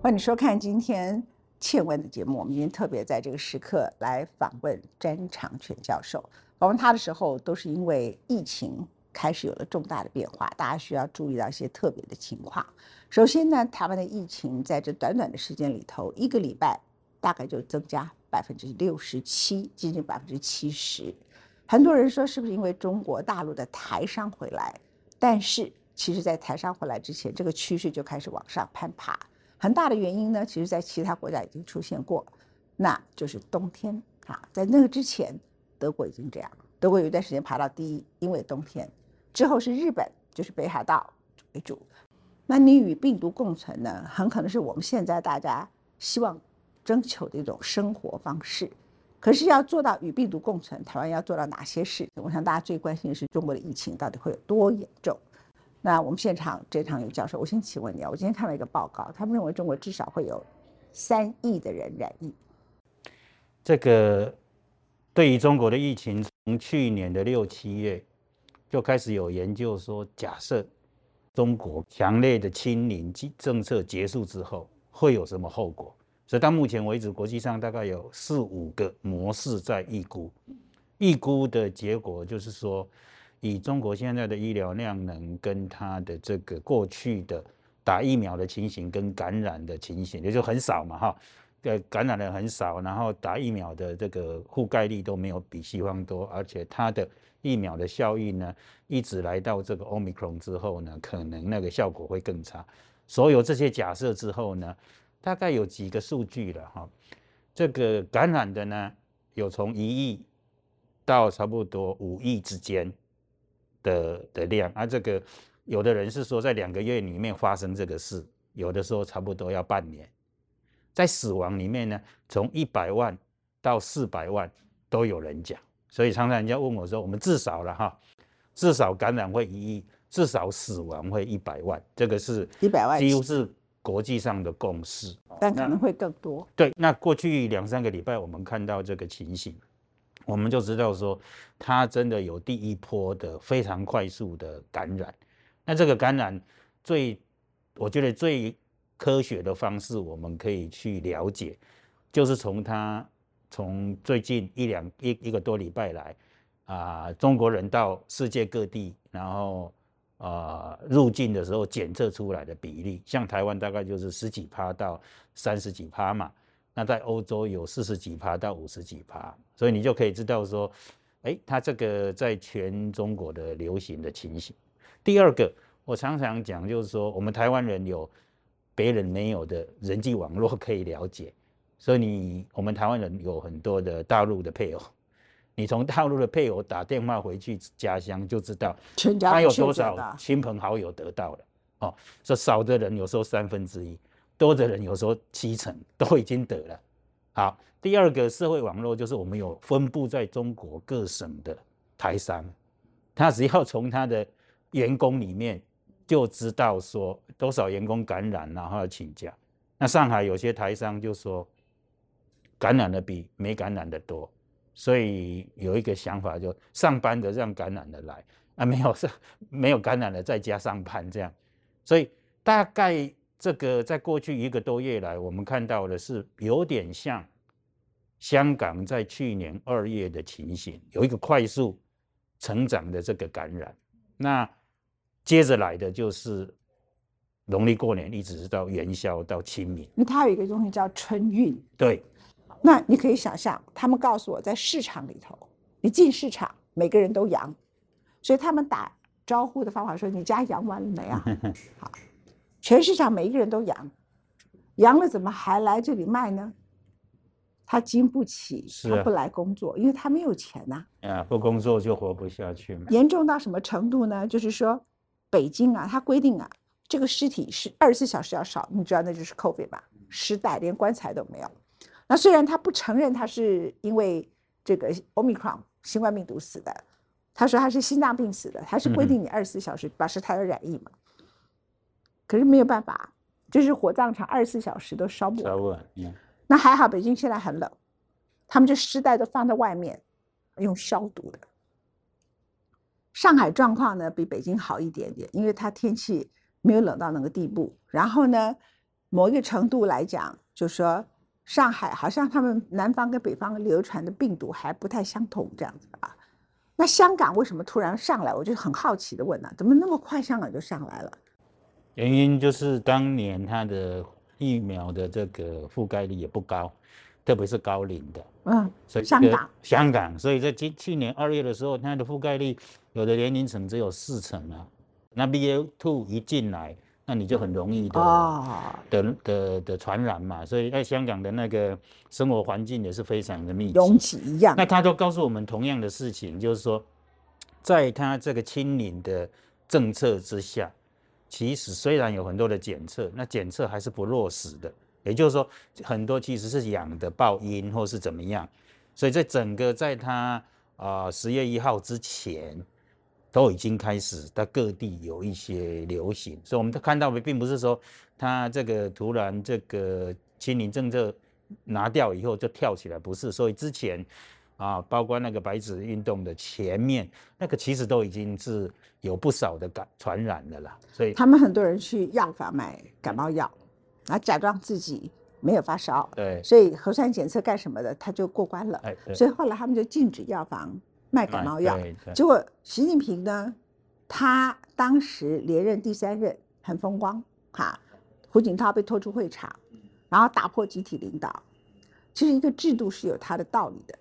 欢迎收看今天倩问的节目。我们今天特别在这个时刻来访问詹长全教授。访问他的时候，都是因为疫情开始有了重大的变化，大家需要注意到一些特别的情况。首先呢，台湾的疫情在这短短的时间里头，一个礼拜大概就增加百分之六十七，接近百分之七十。很多人说是不是因为中国大陆的台商回来？但是其实，在台商回来之前，这个趋势就开始往上攀爬。很大的原因呢，其实在其他国家已经出现过，那就是冬天啊。在那个之前，德国已经这样，德国有一段时间爬到第一，因为冬天。之后是日本，就是北海道为主。那你与病毒共存呢，很可能是我们现在大家希望征求的一种生活方式。可是要做到与病毒共存，台湾要做到哪些事？我想大家最关心的是中国的疫情到底会有多严重。那我们现场这场有教授，我先请问你啊，我今天看了一个报告，他们认为中国至少会有三亿的人染疫。这个对于中国的疫情，从去年的六七月就开始有研究说，假设中国强烈的清零政策结束之后，会有什么后果？所以到目前为止，国际上大概有四五个模式在预估，预估的结果就是说。以中国现在的医疗量能跟它的这个过去的打疫苗的情形跟感染的情形，也就很少嘛哈，呃，感染的很少，然后打疫苗的这个覆盖率都没有比西方多，而且它的疫苗的效益呢，一直来到这个 omicron 之后呢，可能那个效果会更差。所有这些假设之后呢，大概有几个数据了哈，这个感染的呢，有从一亿到差不多五亿之间。的的量，啊，这个有的人是说在两个月里面发生这个事，有的时候差不多要半年。在死亡里面呢，从一百万到四百万都有人讲，所以常常人家问我说，我们至少了哈，至少感染会一亿，至少死亡会一百万，这个是一百万几乎是国际上的共识，但可能会更多。对，那过去两三个礼拜我们看到这个情形。我们就知道说，它真的有第一波的非常快速的感染。那这个感染最，我觉得最科学的方式，我们可以去了解，就是从它从最近一两一一个多礼拜来啊，中国人到世界各地，然后啊入境的时候检测出来的比例，像台湾大概就是十几趴到三十几趴嘛。那在欧洲有四十几趴到五十几趴，所以你就可以知道说，哎，它这个在全中国的流行的情形。第二个，我常常讲就是说，我们台湾人有别人没有的人际网络可以了解，所以你我们台湾人有很多的大陆的配偶，你从大陆的配偶打电话回去家乡就知道他有多少亲朋好友得到了哦，说少的人有时候三分之一。多的人有时候七成都已经得了。好，第二个社会网络就是我们有分布在中国各省的台商，他只要从他的员工里面就知道说多少员工感染，然后要请假。那上海有些台商就说感染的比没感染的多，所以有一个想法，就上班的让感染的来，啊没有是没有感染的在家上班这样，所以大概。这个在过去一个多月来，我们看到的是有点像香港在去年二月的情形，有一个快速成长的这个感染。那接着来的就是农历过年，一直到元宵到清明。那它有一个东西叫春运。对。那你可以想象，他们告诉我在市场里头，你进市场每个人都阳，所以他们打招呼的方法说：“你家阳完了没啊？” 好。全市场每一个人都阳，阳了怎么还来这里卖呢？他经不起，他不来工作，因为他没有钱呐。啊，不工作就活不下去嘛。严重到什么程度呢？就是说，北京啊，他规定啊，这个尸体是二十四小时要烧，你知道那就是 COVID 吧？尸袋连棺材都没有。那虽然他不承认他是因为这个 Omicron 新冠病毒死的，他说他是心脏病死的，他是规定你二十四小时把尸体要染疫嘛。可是没有办法，就是火葬场二十四小时都烧不完。那还好，北京现在很冷，他们就尸袋都放在外面，用消毒的。上海状况呢比北京好一点点，因为它天气没有冷到那个地步。然后呢，某一个程度来讲，就是说上海好像他们南方跟北方流传的病毒还不太相同这样子啊。那香港为什么突然上来？我就很好奇的问啊，怎么那么快香港就上来了？原因就是当年它的疫苗的这个覆盖率也不高，特别是高龄的。嗯，所以香港香港，所以在今去年二月的时候，它的覆盖率有的年龄层只有四成啊。那 BA two 一进来，那你就很容易的、哦，的的的传染嘛。所以在香港的那个生活环境也是非常的密集。拥挤一样那。他都告诉我们同样的事情，就是说，在他这个清零的政策之下，其实虽然有很多的检测，那检测还是不落实的。也就是说，很多其实是养的爆阴或是怎么样，所以在整个在他啊十月一号之前，都已经开始在各地有一些流行，所以我们看到的并不是说他这个突然这个清零政策拿掉以后就跳起来，不是，所以之前啊，包括那个白纸运动的前面，那个其实都已经是有不少的感传染的啦，所以他们很多人去药房买感冒药，啊假装自己没有发烧，对，所以核酸检测干什么的他就过关了。哎，对所以后来他们就禁止药房卖感冒药。结果习近平呢，他当时连任第三任很风光哈，胡锦涛被拖出会场，然后打破集体领导。其实一个制度是有它的道理的。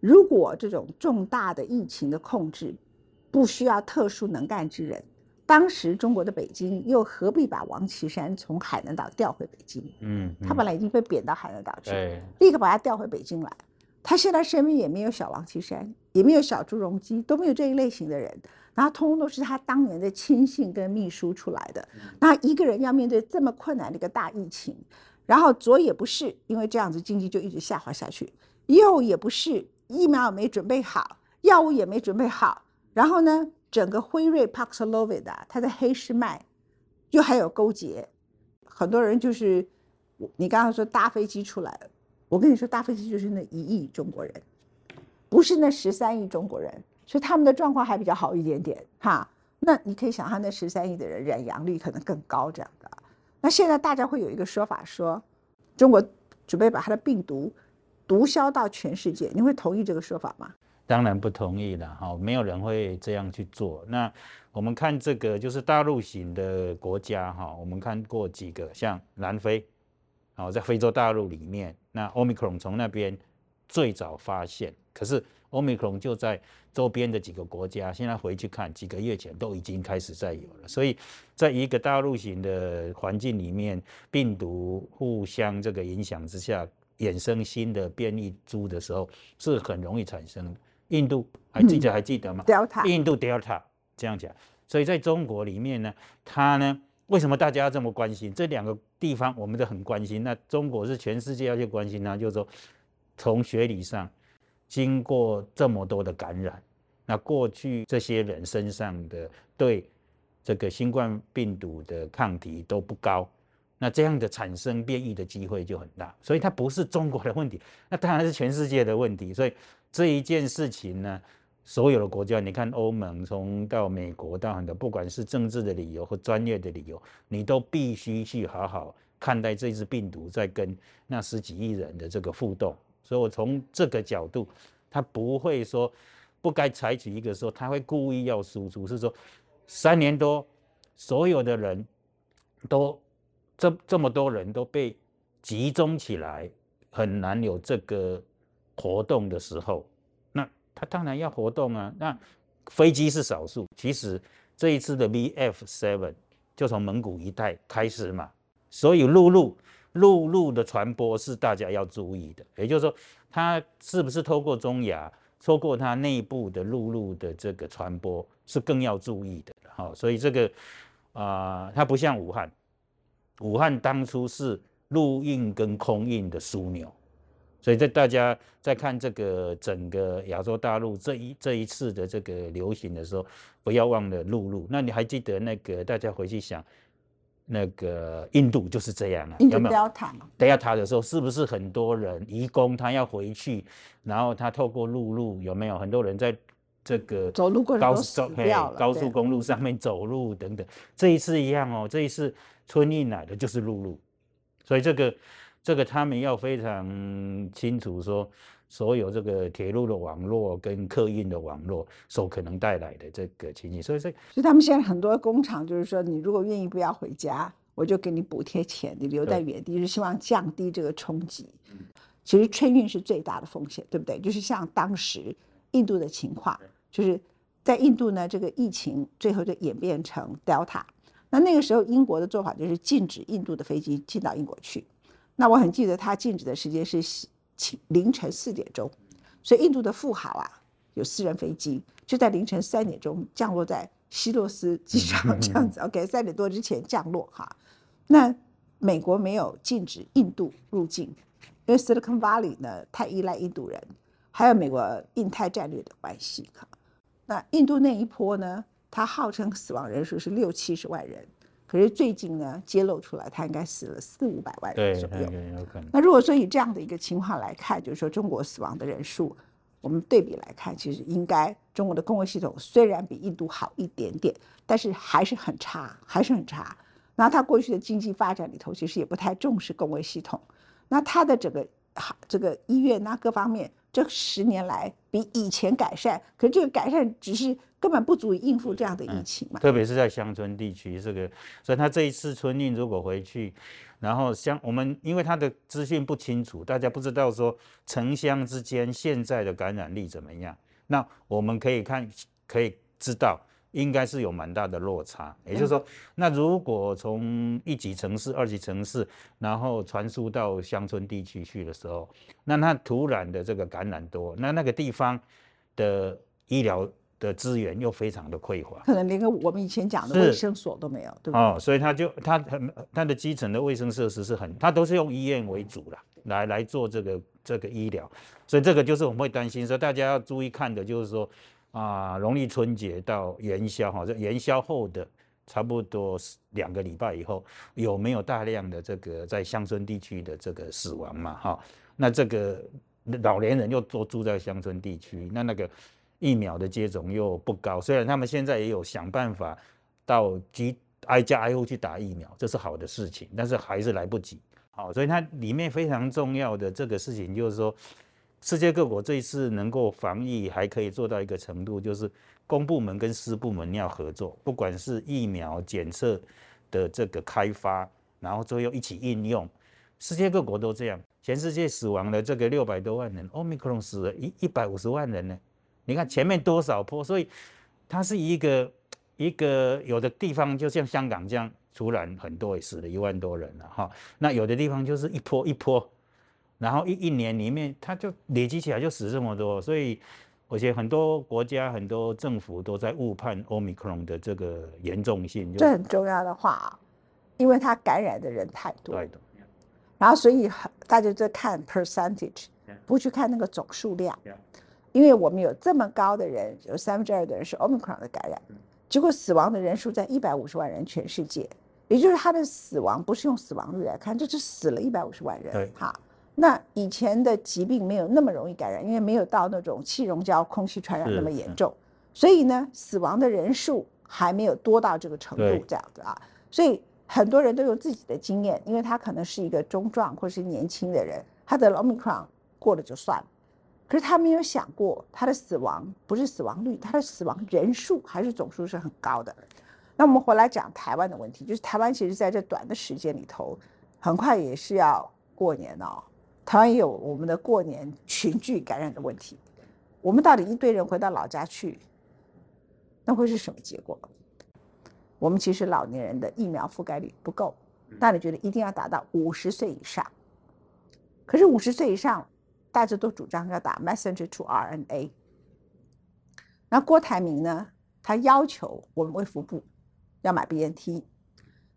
如果这种重大的疫情的控制不需要特殊能干之人，当时中国的北京又何必把王岐山从海南岛调回北京？嗯，他本来已经被贬到海南岛去，立刻把他调回北京来。他现在身边也没有小王岐山，也没有小朱镕基，都没有这一类型的人，然后通通都是他当年的亲信跟秘书出来的。那一个人要面对这么困难的一个大疫情，然后左也不是，因为这样子经济就一直下滑下去；右也不是，疫苗也没准备好，药物也没准备好，然后呢，整个辉瑞 Paxlovid，它的黑市卖又还有勾结，很多人就是你刚刚说搭飞机出来，我跟你说搭飞机就是那一亿中国人，不是那十三亿中国人，所以他们的状况还比较好一点点哈。那你可以想象那十三亿的人染阳率可能更高这样的。那现在大家会有一个说法说，中国准备把它的病毒毒枭到全世界，你会同意这个说法吗？当然不同意了哈，没有人会这样去做。那我们看这个就是大陆型的国家哈，我们看过几个，像南非，好在非洲大陆里面，那 Omicron 从那边最早发现，可是 Omicron 就在周边的几个国家，现在回去看几个月前都已经开始在有了，所以在一个大陆型的环境里面，病毒互相这个影响之下，衍生新的变异株的时候，是很容易产生的。印度还记得还记得吗？Delta 印度 Delta 这样讲，所以在中国里面呢，它呢为什么大家要这么关心这两个地方？我们都很关心。那中国是全世界要去关心它，就是说从学理上，经过这么多的感染，那过去这些人身上的对这个新冠病毒的抗体都不高，那这样的产生变异的机会就很大，所以它不是中国的问题，那当然是全世界的问题。所以这一件事情呢，所有的国家，你看欧盟从到美国到很多，不管是政治的理由或专业的理由，你都必须去好好看待这只病毒在跟那十几亿人的这个互动。所以我从这个角度，他不会说不该采取一个说他会故意要输出，是说三年多所有的人都这这么多人都被集中起来，很难有这个活动的时候，那他当然要活动啊。那飞机是少数，其实这一次的 VF seven 就从蒙古一带开始嘛，所以陆路陆路的传播是大家要注意的。也就是说，它是不是透过中亚，透过它内部的陆路的这个传播是更要注意的。好，所以这个啊、它不像武汉，武汉当初是陆运跟空运的枢纽。所以在大家在看这个整个亚洲大陆这一这一次的这个流行的时候，不要忘了陆路。那你还记得那个大家回去想，那个印度就是这样啊，印度有没有？Delta 嘛，Delta 的时候，是不是很多人移工他要回去，然后他透过陆路有没有很多人在这个走路过高速高速公路上面走路等等？这一次一样哦，这一次春运来的就是陆路，所以这个这个他们要非常清楚说，所有这个铁路的网络跟客运的网络所可能带来的这个情形，所以这所以他们现在很多工厂就是说，你如果愿意不要回家，我就给你补贴钱，你留在原地是希望降低这个冲击。其实春运是最大的风险，对不对？就是像当时印度的情况，就是在印度呢，这个疫情最后就演变成 Delta。那那个时候英国的做法就是禁止印度的飞机进到英国去。那我很记得它禁止的时间是清凌晨四点钟，所以印度的富豪啊，有私人飞机就在凌晨三点钟降落在希洛斯机场，这样子 OK，三点多之前降落哈。那美国没有禁止印度入境。因为 Silicon Valley 呢太依赖印度人，还有美国印太战略的关系哈。那印度那一波呢，它号称死亡人数是六七十万人，可是最近呢揭露出来，他应该死了四五百万人左右。那如果说以这样的一个情况来看，就是说中国死亡的人数，我们对比来看，其实应该中国的公卫系统虽然比印度好一点点，但是还是很差，还是很差。那它过去的经济发展里头，其实也不太重视公卫系统。那他的整个这个医院那各方面，这十年来比以前改善，可是这个改善只是根本不足以应付这样的疫情嘛。特别是在乡村地区，这个，所以他这一次春运如果回去，然后乡我们因为他的资讯不清楚，大家不知道说城乡之间现在的感染力怎么样，那我们可以看可以知道。应该是有蛮大的落差，也就是说，那如果从一级城市、二级城市，然后传输到乡村地区去的时候，那它突然的这个感染多，那那个地方的医疗的资源又非常的匮乏，可能连个我们以前讲的卫生所都没有，对吧？哦，所以他就他很他的基层的卫生设施是很，他都是用医院为主了，来来做这个这个医疗，所以这个就是我们会担心说，大家要注意看的就是说。啊，农历春节到元宵哈，这元宵后的差不多两个礼拜以后，有没有大量的这个在乡村地区的这个死亡嘛？哈，那这个老年人又都住在乡村地区，那那个疫苗的接种又不高。虽然他们现在也有想办法到几挨家挨户去打疫苗，这是好的事情，但是还是来不及。好，所以它里面非常重要的这个事情就是说。世界各国这一次能够防疫还可以做到一个程度，就是公部门跟私部门要合作，不管是疫苗检测的这个开发，然后最后一起应用。世界各国都这样，全世界死亡的这个六百多万人，Omicron 死了一一百五十万人呢。你看前面多少波，所以它是一个一个有的地方就像香港这样，突然很多也死了一万多人了哈。那有的地方就是一波一波。然后一一年里面，它就累积起来就死这么多，所以而且很多国家、很多政府都在误判 Omicron 的这个严重性。这很重要的话，因为它感染的人太多，然后所以大家在看 percentage，不去看那个总数量，因为我们有这么高的人，有三分之二的人是 Omicron 的感染，结果死亡的人数在一百五十万人，全世界，也就是他的死亡不是用死亡率来看，这是死了一百五十万人，哈。那以前的疾病没有那么容易感染，因为没有到那种气溶胶空气传染那么严重，所以呢，死亡的人数还没有多到这个程度这样子啊。所以很多人都有自己的经验，因为他可能是一个中壮或是年轻的人，他得了 omicron 过了就算了，可是他没有想过他的死亡不是死亡率，他的死亡人数还是总数是很高的。那我们回来讲台湾的问题，就是台湾其实在这短的时间里头，很快也是要过年哦。台湾也有我们的过年群聚感染的问题，我们到底一堆人回到老家去，那会是什么结果？我们其实老年人的疫苗覆盖率不够，大家觉得一定要达到五十岁以上，可是五十岁以上，大家都主张要打 messenger to RNA。那郭台铭呢？他要求我们卫福部要买 BNT，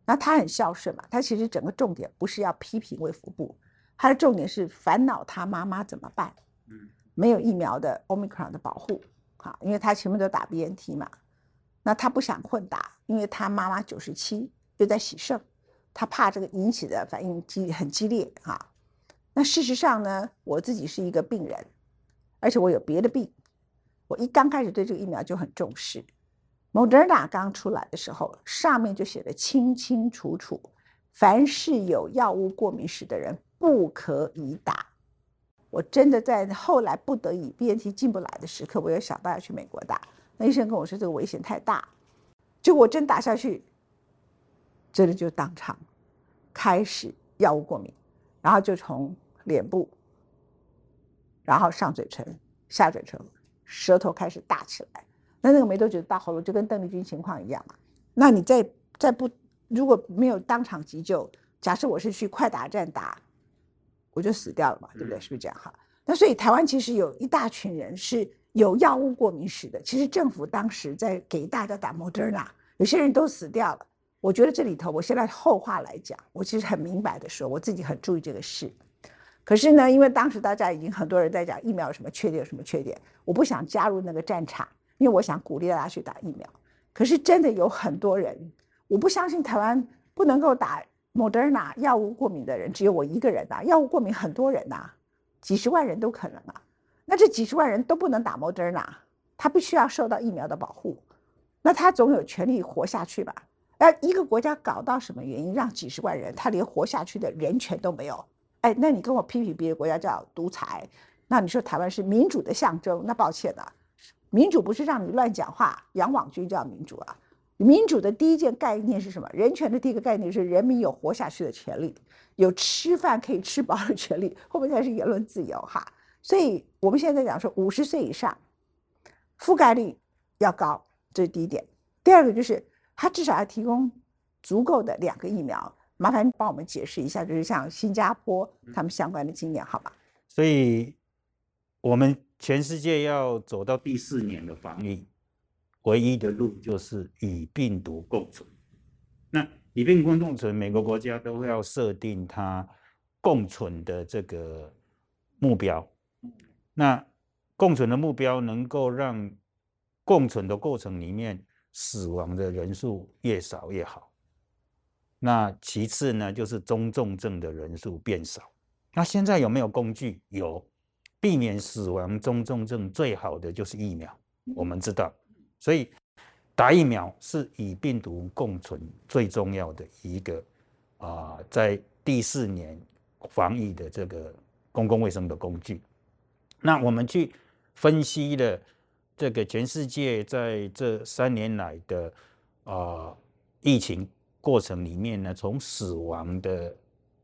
那他很孝顺嘛，他其实整个重点不是要批评卫福部。他的重点是烦恼他妈妈怎么办？嗯，没有疫苗的 Omicron 的保护，哈，因为他前面都打 BNT 嘛，那他不想混打，因为他妈妈九十七又在洗肾，他怕这个引起的反应激很激烈哈。那事实上呢，我自己是一个病人，而且我有别的病，我一刚开始对这个疫苗就很重视。Moderna 刚出来的时候，上面就写的清清楚楚。凡是有药物过敏史的人不可以打。我真的在后来不得已 BNT 进不来的时刻，我有想到要去美国打。那医生跟我说这个危险太大，就我真打下去，真的就当场开始药物过敏，然后就从脸部，然后上嘴唇、下嘴唇、舌头开始大起来。那那个没多久大喉咙就跟邓丽君情况一样嘛。那你再再不如果没有当场急救，假设我是去快打站打。我就死掉了嘛，对不对？是不是这样哈？那所以台湾其实有一大群人是有药物过敏史的。其实政府当时在给大家打 Moderna，有些人都死掉了。我觉得这里头，我现在后话来讲，我其实很明白的说，我自己很注意这个事。可是呢，因为当时大家已经很多人在讲疫苗有什么缺点，有什么缺点，我不想加入那个战场，因为我想鼓励大家去打疫苗。可是真的有很多人，我不相信台湾不能够打。Moderna 药物过敏的人只有我一个人呐，药物过敏很多人呐，几十万人都可能啊。那这几十万人都不能打 Moderna，他必须要受到疫苗的保护，那他总有权利活下去吧？哎，一个国家搞到什么原因让几十万人他连活下去的人权都没有？哎，那你跟我批评别的国家叫独裁，那你说台湾是民主的象征？那抱歉了，民主不是让你乱讲话，养网军叫民主啊。民主的第一件概念是什么？人权的第一个概念是人民有活下去的权利，有吃饭可以吃饱的权利，后面才是言论自由哈。所以我们现在讲说，五十岁以上覆盖率要高，这是第一点。第二个就是它至少要提供足够的两个疫苗。麻烦帮我们解释一下，就是像新加坡他们相关的经验，好吧？所以我们全世界要走到第四年的防疫。唯一的路就是与病毒共存。那与病毒共存，每个国家都要设定它共存的这个目标。那共存的目标能够让共存的过程里面死亡的人数越少越好。那其次呢，就是中重症的人数变少。那现在有没有工具？有，避免死亡中重症最好的就是疫苗。我们知道。所以，打疫苗是与病毒共存最重要的一个啊，在第四年防疫的这个公共卫生的工具。那我们去分析了这个全世界在这三年来的啊疫情过程里面呢，从死亡的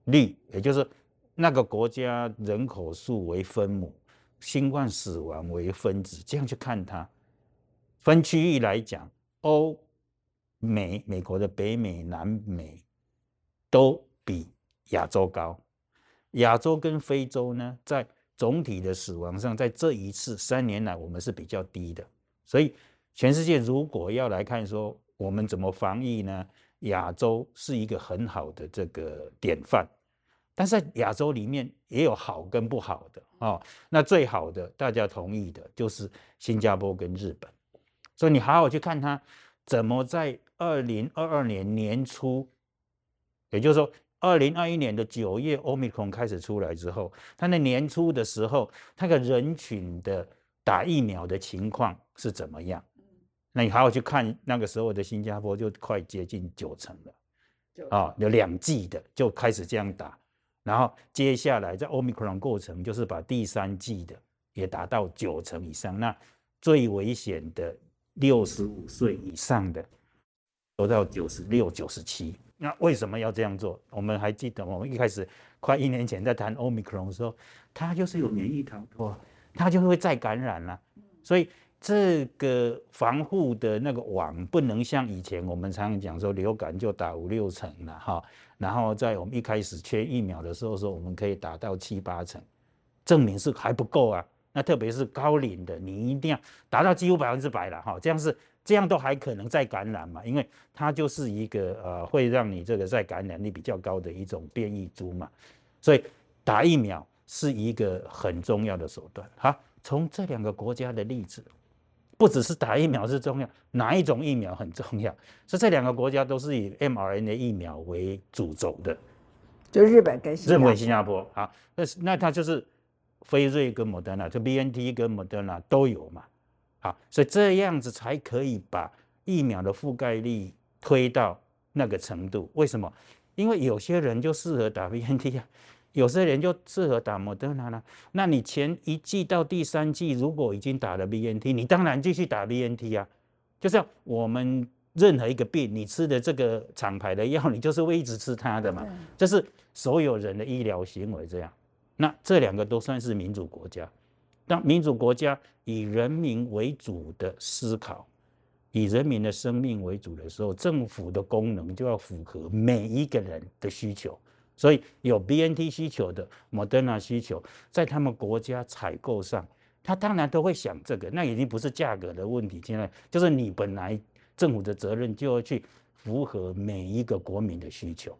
率，也就是那个国家人口数为分母，新冠死亡为分子，这样去看它。分区域来讲，欧美、美国的北美、南美都比亚洲高。亚洲跟非洲呢，在总体的死亡上，在这一次三年来，我们是比较低的。所以，全世界如果要来看说我们怎么防疫呢？亚洲是一个很好的这个典范。但是亚洲里面也有好跟不好的哦。那最好的，大家同意的就是新加坡跟日本。所以你好好去看它怎么在二零二二年年初，也就是说二零二一年的九月，欧米克开始出来之后，它那年初的时候，它的人群的打疫苗的情况是怎么样？那你好好去看那个时候的新加坡就快接近九成了，啊，有两剂的就开始这样打，然后接下来在欧米克过程就是把第三剂的也达到九成以上，那最危险的。六十五岁以上的，都到九十六、九十七。那为什么要这样做？我们还记得，我们一开始快一年前在谈奥密克戎的时候，它就是有免疫逃脱，它就会再感染了。所以这个防护的那个网不能像以前我们常常讲说流感就打五六成了哈，然后在我们一开始缺疫苗的时候说我们可以打到七八成，证明是还不够啊。那特别是高龄的，你一定要达到几乎百分之百了哈，这样是这样都还可能再感染嘛，因为它就是一个呃会让你这个再感染率比较高的一种变异株嘛，所以打疫苗是一个很重要的手段。哈，从这两个国家的例子，不只是打疫苗是重要，哪一种疫苗很重要？是这两个国家都是以 mRNA 疫苗为主轴的，就日本跟新日本、新加坡。啊，那是那它就是。辉瑞跟莫德纳，就 B N T 跟莫德纳都有嘛，好，所以这样子才可以把疫苗的覆盖率推到那个程度。为什么？因为有些人就适合打 BNT 啊，有些人就适合打莫德纳啦。那你前一季到第三季如果已经打了 BNT，你当然继续打 BNT 啊。就像我们任何一个病，你吃的这个厂牌的药，你就是会一直吃它的嘛。这是所有人的医疗行为这样。那这两个都算是民主国家。当民主国家以人民为主的思考，以人民的生命为主的时候，政府的功能就要符合每一个人的需求。所以有 BNT 需求的、Moderna 需求，在他们国家采购上，他当然都会想这个。那已经不是价格的问题，现在就是你本来政府的责任就要去符合每一个国民的需求。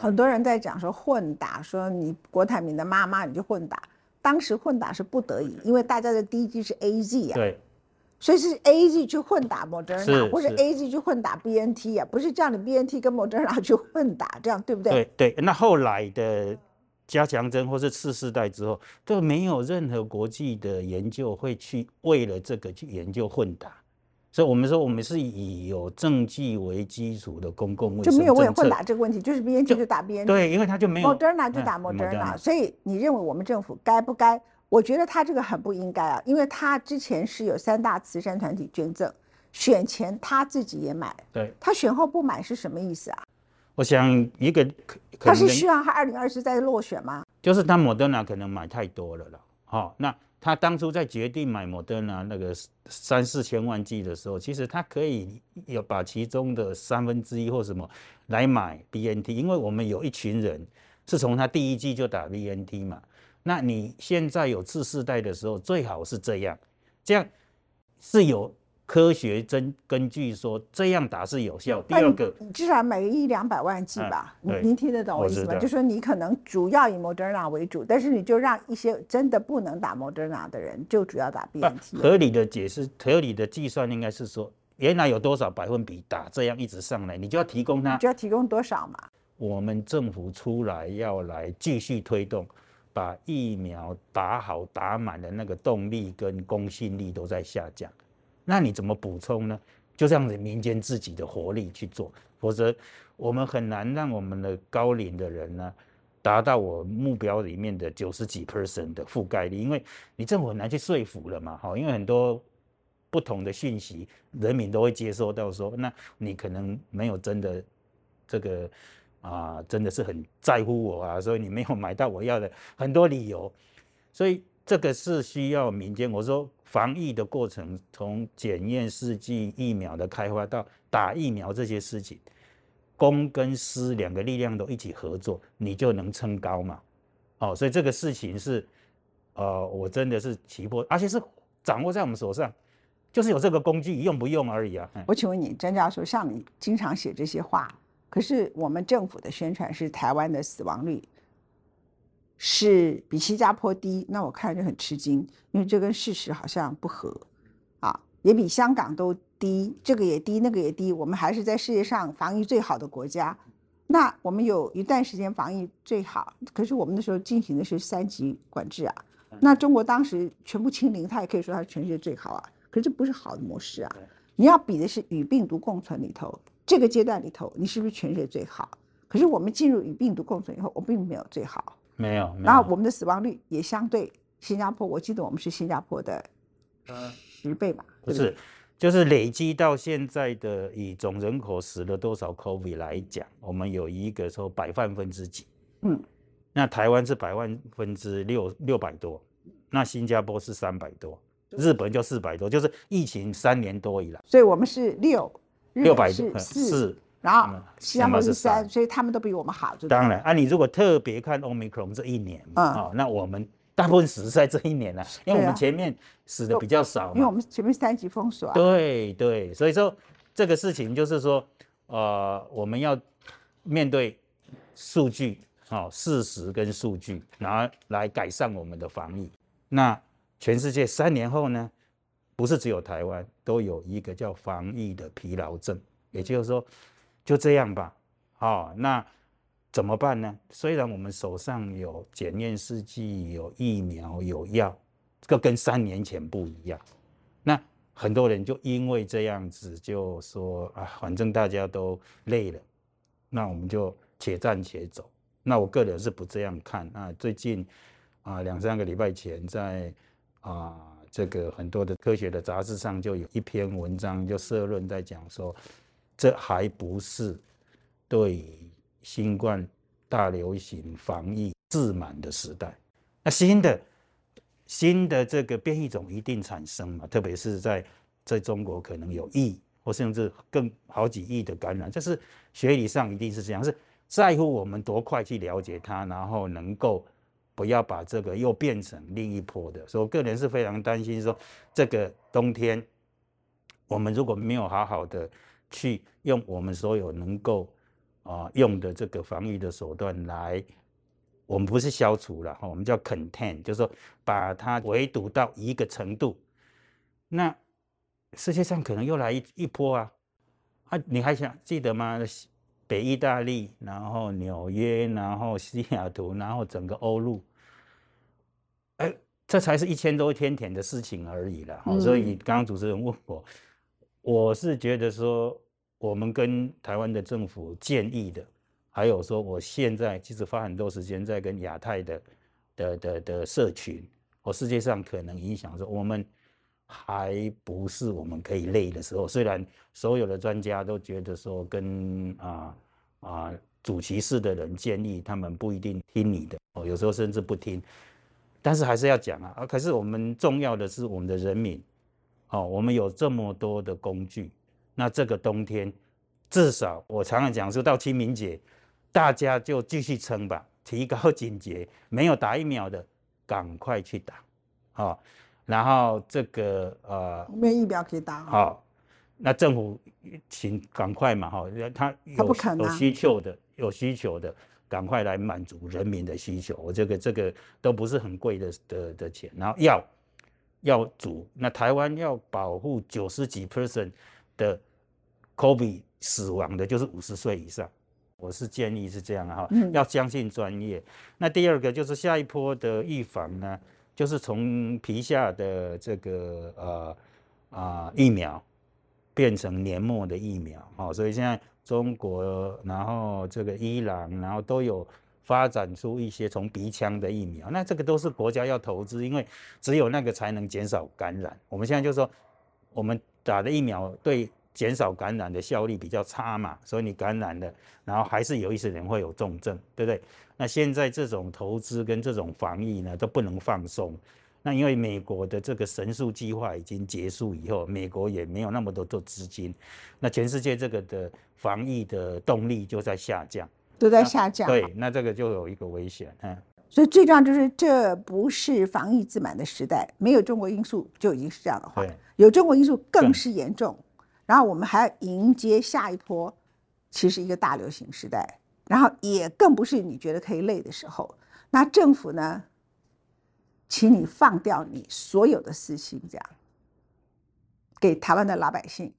很多人在讲说混打，说你郭台铭的妈妈你就混打。当时混打是不得已，因为大家的第一剂是 A Z 啊，对，所以是 A Z 去混打 Moderna，或者 A Z 去混打 B N T 啊，不是叫你 B N T 跟 Moderna 去混打，这样对不对？对对，那后来的加强针或是次世代之后，都没有任何国际的研究会去为了这个去研究混打。所以我们说，我们是以有证据为基础的公共卫生就没有问混打这个问题，就是 B N T 就打 B N T，对，因为他就没有 Moderna 就打 Moderna，所以你认为我们政府该不该？我觉得他这个很不应该啊，因为他之前是有三大慈善团体捐赠，选前他自己也买，对，他选后不买是什么意思啊？我想一个，他是需要他二零二四再落选吗？就是他 Moderna 可能买太多了了，好，那。他当初在决定买摩登啊那个三四千万剂的时候，其实他可以有把其中的三分之一或什么来买 BNT，因为我们有一群人是从他第一季就打 BNT 嘛。那你现在有次世代的时候，最好是这样，这样是有。科学根根据说这样打是有效。第二个，至少每个一两百万剂吧。您您听得懂我意思吗？就说你可能主要以 Moderna 为主，但是你就让一些真的不能打 Moderna 的人就主要打 BNT。合理的解释，合理的计算应该是说，原来有多少百分比打这样一直上来，你就要提供他，就要提供多少嘛？我们政府出来要来继续推动，把疫苗打好打满的那个动力跟公信力都在下降。那你怎么补充呢？就这样子，民间自己的活力去做，否则我们很难让我们的高龄的人呢达到我目标里面的九十几 percent 的覆盖率，因为你政府很难去说服了嘛，哈，因为很多不同的讯息，人民都会接收到说，那你可能没有真的这个啊，真的是很在乎我啊，所以你没有买到我要的很多理由，所以这个是需要民间，我说。防疫的过程，从检验试剂、疫苗的开发到打疫苗这些事情，公跟私两个力量都一起合作，你就能撑高嘛。哦，所以这个事情是，呃，我真的是急迫，而且是掌握在我们手上，就是有这个工具用不用而已啊。我请问你，张教授，像你经常写这些话，可是我们政府的宣传是台湾的死亡率。是比新加坡低，那我看就很吃惊，因为这跟事实好像不合，啊，也比香港都低，这个也低，那个也低，我们还是在世界上防疫最好的国家。那我们有一段时间防疫最好，可是我们那时候进行的是三级管制啊。那中国当时全部清零，它也可以说它是全世界最好啊。可是这不是好的模式啊。你要比的是与病毒共存里头，这个阶段里头，你是不是全世界最好？可是我们进入与病毒共存以后，我并没有最好。没有，然后我们的死亡率也相对新加坡，我记得我们是新加坡的十倍吧？不是，就是累积到现在的以总人口死了多少 COVID 来讲，我们有一个说百万分之几，嗯，那台湾是百万分之六六百多，那新加坡是三百多，日本就四百多，就是疫情三年多以来，所以我们是六六百是四。然后新加坡是三，所以他们都比我们好。当然啊，你如果特别看 Omicron 这一年啊，那我们大部分死在这一年了，因为我们前面死的比较少。因为我们前面三级封锁。啊对对，所以说这个事情就是说，呃，我们要面对数据啊，事实跟数据，然后来改善我们的防疫。那全世界三年后呢，不是只有台湾都有一个叫防疫的疲劳症，也就是说。就这样吧，好，那怎么办呢？虽然我们手上有检验试剂、有疫苗、有药，这个跟三年前不一样。那很多人就因为这样子就说啊，反正大家都累了，那我们就且战且走。那我个人是不这样看。那最近啊两三个礼拜前，在啊这个很多的科学的杂志上，就有一篇文章就社论在讲说，这还不是对新冠大流行防疫自满的时代。那新的新的这个变异种一定产生嘛？特别是在在中国可能有亿或甚至更好几亿的感染，这是学理上一定是这样，是在乎我们多快去了解它，然后能够不要把这个又变成另一波的。所以我个人是非常担心说，这个冬天我们如果没有好好的去用我们所有能够啊用的这个防御的手段来。我们不是消除了哈，我们叫 contain，就是说把它围堵到一个程度。那世界上可能又来一一波啊！啊，你还想记得吗？北意大利，然后纽约，然后西雅图，然后整个欧陆，哎，这才是一千多天田的事情而已了。所以刚刚主持人问我，我是觉得说，我们跟台湾的政府建议的。还有说，我现在其实花很多时间在跟亚太的的的的社群，或世界上可能影响说，我们还不是我们可以累的时候。虽然所有的专家都觉得说，跟啊啊主歧视的人建议，他们不一定听你的哦，有时候甚至不听，但是还是要讲啊。啊，可是我们重要的是我们的人民，哦，我们有这么多的工具，那这个冬天至少我常常讲说到清明节。大家就继续撑吧，提高 警觉。没有打疫苗的，赶快去打，好。然后这个呃，没有疫苗可以打，好。那政府请赶快嘛，哈，他有有需求的，有需求的，赶快来满足人民的需求。我这个这个都不是很贵的的的钱。然后要要足，那台湾要保护九十几 percent 的 COVID 死亡的，就是五十岁以上。我是建议是这样哈，要相信专业。那第二个就是下一波的预防呢，就是从皮下的这个呃啊疫苗变成年末的疫苗，好，所以现在中国，然后这个伊朗，然后都有发展出一些从鼻腔的疫苗。那这个都是国家要投资，因为只有那个才能减少感染。我们现在就说，我们打的疫苗对。减少感染的效率比较差嘛，所以你感染了，然后还是有一些人会有重症，对不对？那现在这种投资跟这种防疫呢，都不能放松。那因为美国的这个神速计划已经结束以后，美国也没有那么多的资金，那全世界这个的防疫的动力就在下降，都在下降。对，那这个就有一个危险，嗯。所以最重要就是这不是防疫自满的时代，没有中国因素就已经是这样的话，有中国因素更是严重。然后我们还要迎接下一波，其实一个大流行时代，然后也更不是你觉得可以累的时候。那政府呢，请你放掉你所有的私心，这样给台湾的老百姓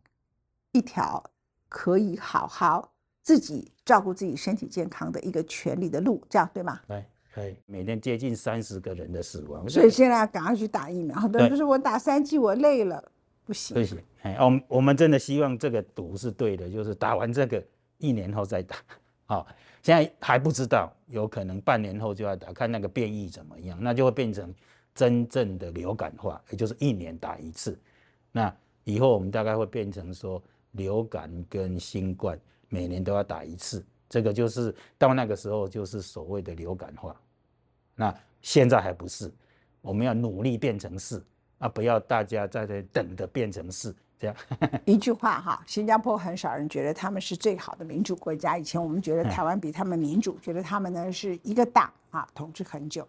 一条可以好好自己照顾自己身体健康的一个权利的路，这样对吗？对，可以。每天接近三十个人的死亡，所以现在要赶快去打疫苗。很多人就是我打三剂，我累了。不行，不行，哎，我们我们真的希望这个毒是对的，就是打完这个一年后再打，好，现在还不知道，有可能半年后就要打，看那个变异怎么样，那就会变成真正的流感化，也就是一年打一次，那以后我们大概会变成说流感跟新冠每年都要打一次，这个就是到那个时候就是所谓的流感化，那现在还不是，我们要努力变成是。啊！不要大家在这等着变成是这样。一句话哈，新加坡很少人觉得他们是最好的民主国家。以前我们觉得台湾比他们民主，觉得他们呢是一个党啊，统治很久。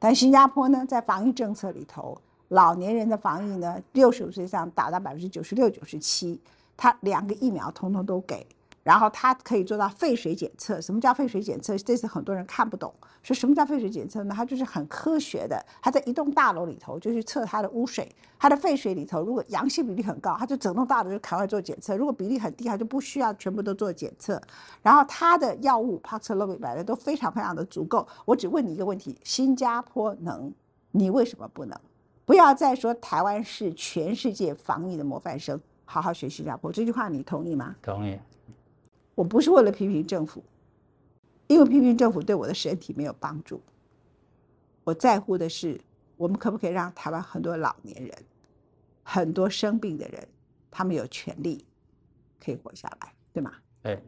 但新加坡呢，在防疫政策里头，老年人的防疫呢，六十五岁以上达到百分之九十六、九十七，他两个疫苗通通都给。然后它可以做到废水检测。什么叫废水检测？这次很多人看不懂。说什么叫废水检测呢？它就是很科学的。它在一栋大楼里头就去测它的污水，它的废水里头如果阳性比例很高，它就整栋大楼就赶快做检测；如果比例很低，它就不需要全部都做检测。然后它的药物 Paxlovid 买的都非常非常的足够。我只问你一个问题：新加坡能，你为什么不能？不要再说台湾是全世界防疫的模范生，好好学新加坡这句话，你同意吗？同意。我不是为了批评政府，因为批评政府对我的身体没有帮助。我在乎的是，我们可不可以让台湾很多老年人、很多生病的人，他们有权利可以活下来，对吗？哎，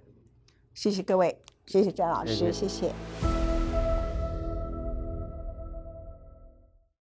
谢谢各位，谢谢詹老师，谢谢谢谢